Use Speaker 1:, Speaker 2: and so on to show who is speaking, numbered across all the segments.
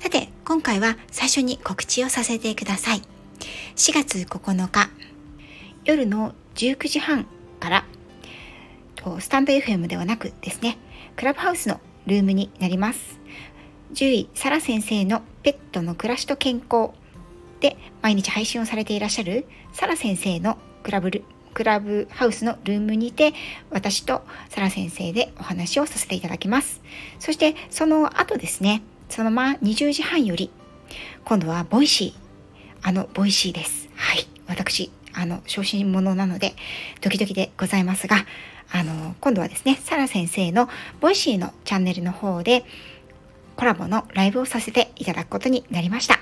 Speaker 1: さて、今回は最初に告知をさせてください。4月9日、夜の19時半から、スタンド FM ではなくですね、クラブハウスのルームになります。獣医、サラ先生のペットの暮らしと健康で毎日配信をされていらっしゃるサラ先生のクラブクラブハウスのルームにて私とサラ先生でお話をさせていただきます。そしてその後ですね、そのまま20時半より、今度は Voicy、あの Voicy です。はい。私、あの、初心者なので、ドキドキでございますが、あの、今度はですね、サラ先生の Voicy のチャンネルの方で、コラボのライブをさせていただくことになりました。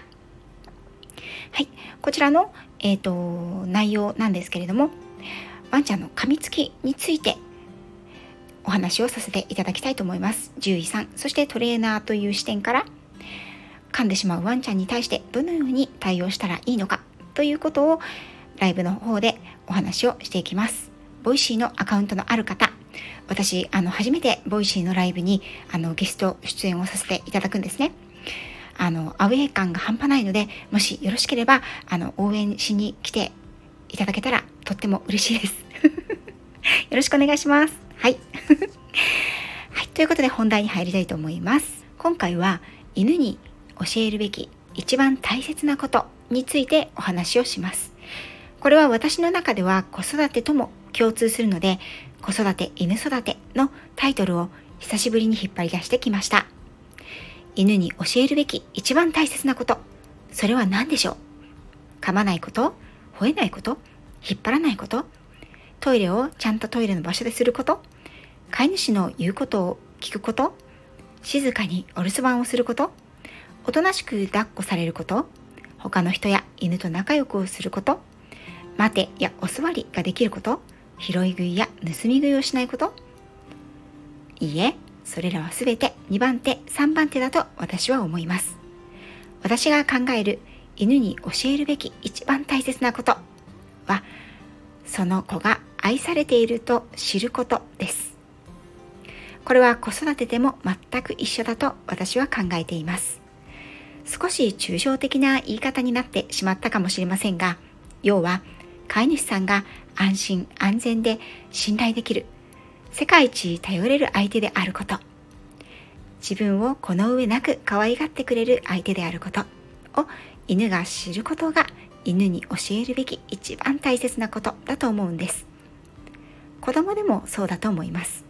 Speaker 1: はい。こちらの、えっ、ー、と、内容なんですけれども、ワンちゃんの噛みつきについてお話をさせていただきたいと思います。獣医さん、そしてトレーナーという視点から噛んでしまうワンちゃんに対してどのように対応したらいいのかということをライブの方でお話をしていきます。 Voicy のアカウントのある方、私、あの、初めて Voicy のライブにあのゲスト出演をさせていただくんですね。あの、アウェー感が半端ないので、もしよろしければ、あの、応援しに来ていただけたらとっても嬉しいです。よろしくお願いします。はい。はい。ということで本題に入りたいと思います。今回は犬に教えるべき一番大切なことについてお話をします。これは私の中では子育てとも共通するので、子育て、犬育てのタイトルを久しぶりに引っ張り出してきました。犬に教えるべき一番大切なこと。それは何でしょう？噛まないこと吠えないこと引っ張らないことトイレをちゃんとトイレの場所ですること？飼い主の言うことを聞くこと？静かにお留守番をすること？おとなしく抱っこされること？他の人や犬と仲良くすること？待てやお座りができること？拾い食いや盗み食いをしないこと？いいえ、それらはすべて2番手、3番手だと私は思います。私が考える犬に教えるべき一番大切なことは、その子が愛されていると知ることです。これは子育てでも全く一緒だと私は考えています。少し抽象的な言い方になってしまったかもしれませんが、要は飼い主さんが安心安全で信頼できる世界一頼れる相手であること自分をこの上なく可愛がってくれる相手であることを犬が知ることが犬に教えるべき一番大切なことだと思うんです子供でもそうだと思います。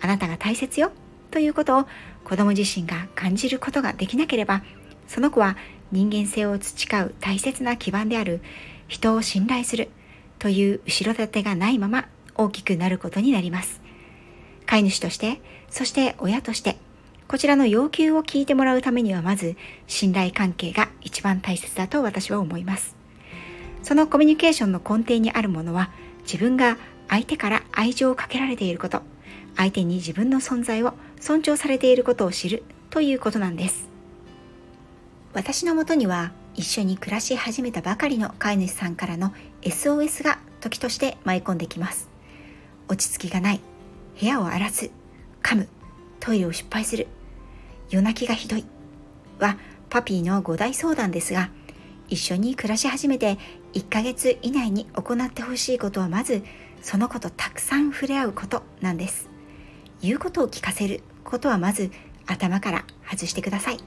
Speaker 1: あなたが大切よということを子供自身が感じることができなければその子は人間性を培う大切な基盤である人を信頼するという後ろ盾がないまま大きくなることになります。飼い主としてそして親としてこちらの要求を聞いてもらうためにはまず信頼関係が一番大切だと私は思います。そのコミュニケーションの根底にあるものは自分が相手から愛情をかけられていること。相手に自分の存在を尊重されていることを知るということなんです。私のもとには一緒に暮らし始めたばかりの飼い主さんからの SOS が時として舞い込んできます。落ち着きがない部屋を荒らす噛むトイレを失敗する夜泣きがひどいはパピーの5大相談ですが一緒に暮らし始めて1ヶ月以内に行ってほしいことはまずその子とたくさん触れ合うことなんです。言うことを聞かせることはまず頭から外してください。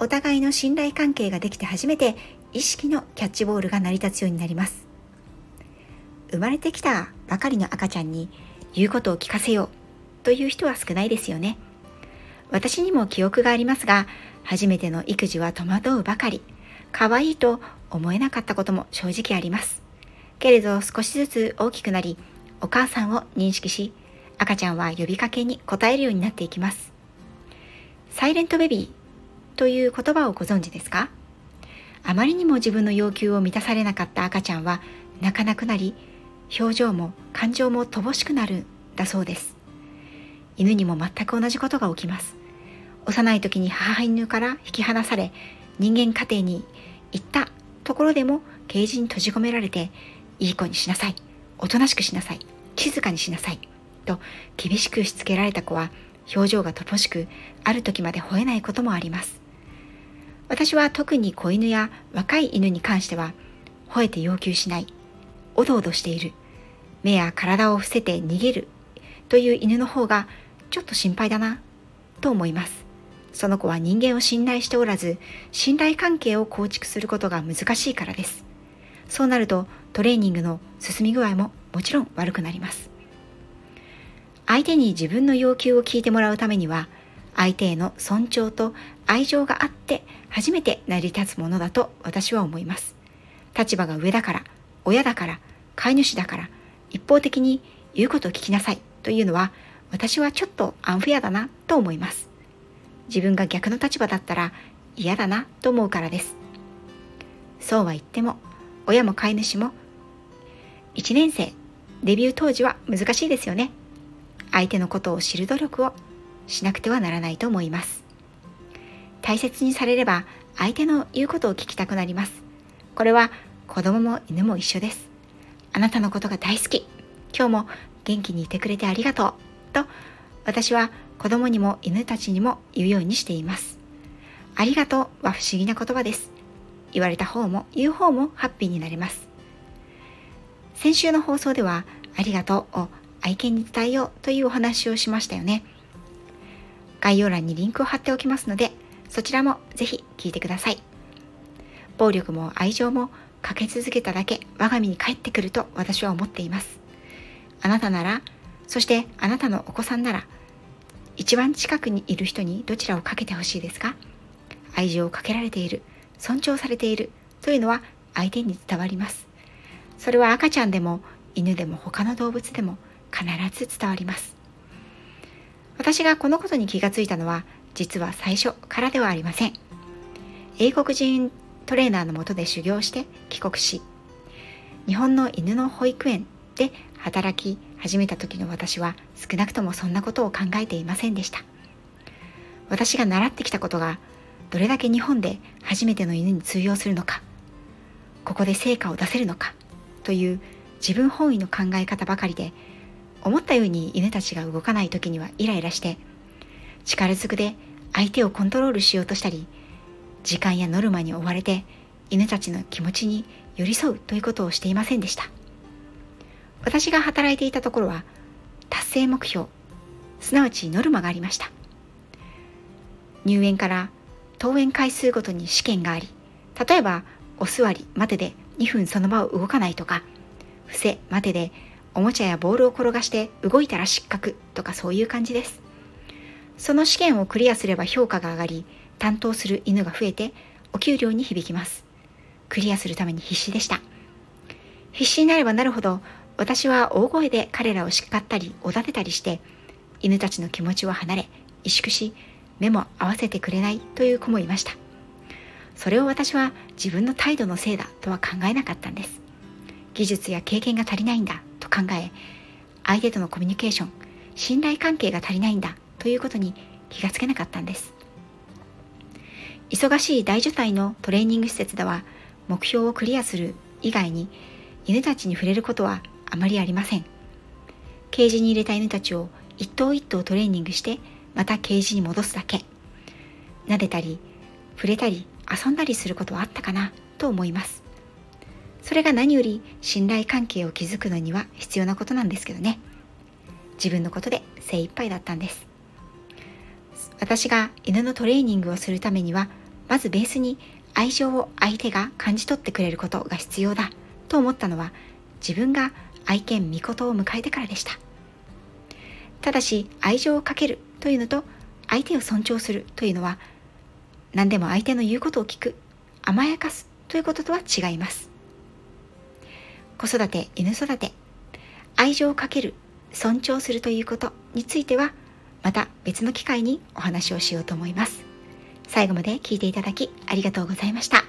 Speaker 1: お互いの信頼関係ができて初めて意識のキャッチボールが成り立つようになります。生まれてきたばかりの赤ちゃんに言うことを聞かせようという人は少ないですよね。私にも記憶がありますが初めての育児は戸惑うばかり。可愛いと思えなかったことも正直あります。けれど少しずつ大きくなりお母さんを認識し赤ちゃんは呼びかけに応えるようになっていきます。サイレントベビーという言葉をご存知ですか？あまりにも自分の要求を満たされなかった赤ちゃんは泣かなくなり表情も感情も乏しくなるんだそうです。犬にも全く同じことが起きます。幼い時に母犬から引き離され人間家庭に行ったところでもケージに閉じ込められていい子にしなさい。おとなしくしなさい。静かにしなさい。と厳しくしつけられた子は表情が乏しくある時まで吠えないこともあります。私は特に子犬や若い犬に関しては吠えて要求しない。おどおどしている。目や体を伏せて逃げる。という犬の方がちょっと心配だな。と思います。その子は人間を信頼しておらず信頼関係を構築することが難しいからです。そうなるとトレーニングの進み具合ももちろん悪くなります。相手に自分の要求を聞いてもらうためには相手への尊重と愛情があって初めて成り立つものだと私は思います。立場が上だから親だから飼い主だから一方的に言うことを聞きなさいというのは私はちょっとアンフェアだなと思います。自分が逆の立場だったら嫌だなと思うからです。そうは言っても親も飼い主も1年生。デビュー当時は難しいですよね。相手のことを知る努力をしなくてはならないと思います。大切にされれば相手の言うことを聞きたくなります。これは子供も犬も一緒です。あなたのことが大好き。今日も元気にいてくれてありがとう。と私は子供にも犬たちにも言うようにしています。ありがとうは不思議な言葉です。言われた方も言う方もハッピーになれます。先週の放送ではありがとうを愛犬に伝えようというお話をしましたよね。概要欄にリンクを貼っておきますので、そちらもぜひ聞いてください。暴力も愛情もかけ続けただけ我が身に返ってくると私は思っています。あなたなら、そしてあなたのお子さんなら、一番近くにいる人にどちらをかけてほしいですか？愛情をかけられている、尊重されているというのは相手に伝わります。それは赤ちゃんでも犬でも他の動物でも必ず伝わります。私がこのことに気がついたのは実は最初からではありません。英国人トレーナーのもとで修行して帰国し日本の犬の保育園で働き始めた時の私は少なくともそんなことを考えていませんでした。私が習ってきたことがどれだけ日本で初めての犬に通用するのかここで成果を出せるのかという自分本位の考え方ばかりで思ったように犬たちが動かない時にはイライラして力ずくで相手をコントロールしようとしたり時間やノルマに追われて犬たちの気持ちに寄り添うということをしていませんでした。私が働いていたところは達成目標すなわちノルマがありました。入園から登園回数ごとに試験があり例えばお座り待てで2分その場を動かないとか伏せ待てでおもちゃやボールを転がして動いたら失格とかそういう感じです。その試験をクリアすれば評価が上がり、担当する犬が増えてお給料に響きます。クリアするために必死でした。必死になればなるほど、私は大声で彼らを叱ったり、おだてたりして、犬たちの気持ちを離れ、萎縮し、目も合わせてくれないという子もいました。それを私は自分の態度のせいだとは考えなかったんです。技術や経験が足りないんだと考え相手とのコミュニケーション信頼関係が足りないんだということに気がつけなかったんです。忙しい大所帯のトレーニング施設では目標をクリアする以外に犬たちに触れることはあまりありません。ケージに入れた犬たちを一頭一頭トレーニングしてまたケージに戻すだけ。撫でたり触れたり遊んだりすることはあったかな？と思います。それが何より信頼関係を築くのには必要なことなんですけどね。自分のことで精一杯だったんです。私が犬のトレーニングをするためにはまずベースに愛情を相手が感じ取ってくれることが必要だと思ったのは自分が愛犬御事を迎えてからでした。ただし愛情をかけるというのと相手を尊重するというのは何でも相手の言うことを聞く甘やかすということとは違います。子育て犬育て愛情をかける尊重するということについてはまた別の機会にお話をしようと思います。最後まで聞いていただきありがとうございました。